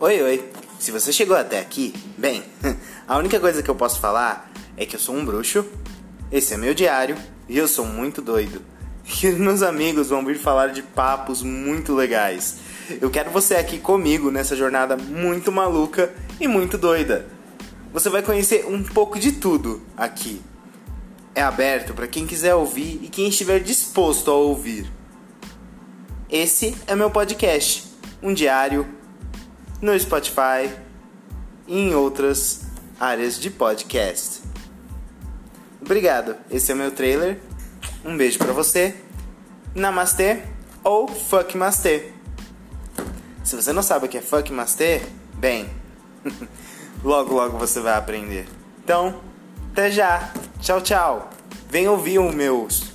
Oi, oi. Se você chegou até aqui, bem, a única coisa que eu posso falar é que eu sou um bruxo, esse é meu diário e eu sou muito doido. E meus amigos vão vir falar de papos muito legais. Eu quero você aqui comigo nessa jornada muito maluca e muito doida. Você vai conhecer um pouco de tudo aqui. É aberto para quem quiser ouvir e quem estiver disposto a ouvir. Esse é meu podcast, um diário no Spotify e em outras áreas de podcast. Obrigado. Esse é meu trailer. Um beijo para você. Namastê ou fuck mastê. Se você não sabe o que é fuck mastê, bem, logo logo você vai aprender. Então, até já. Tchau, tchau. Vem ouvir o meus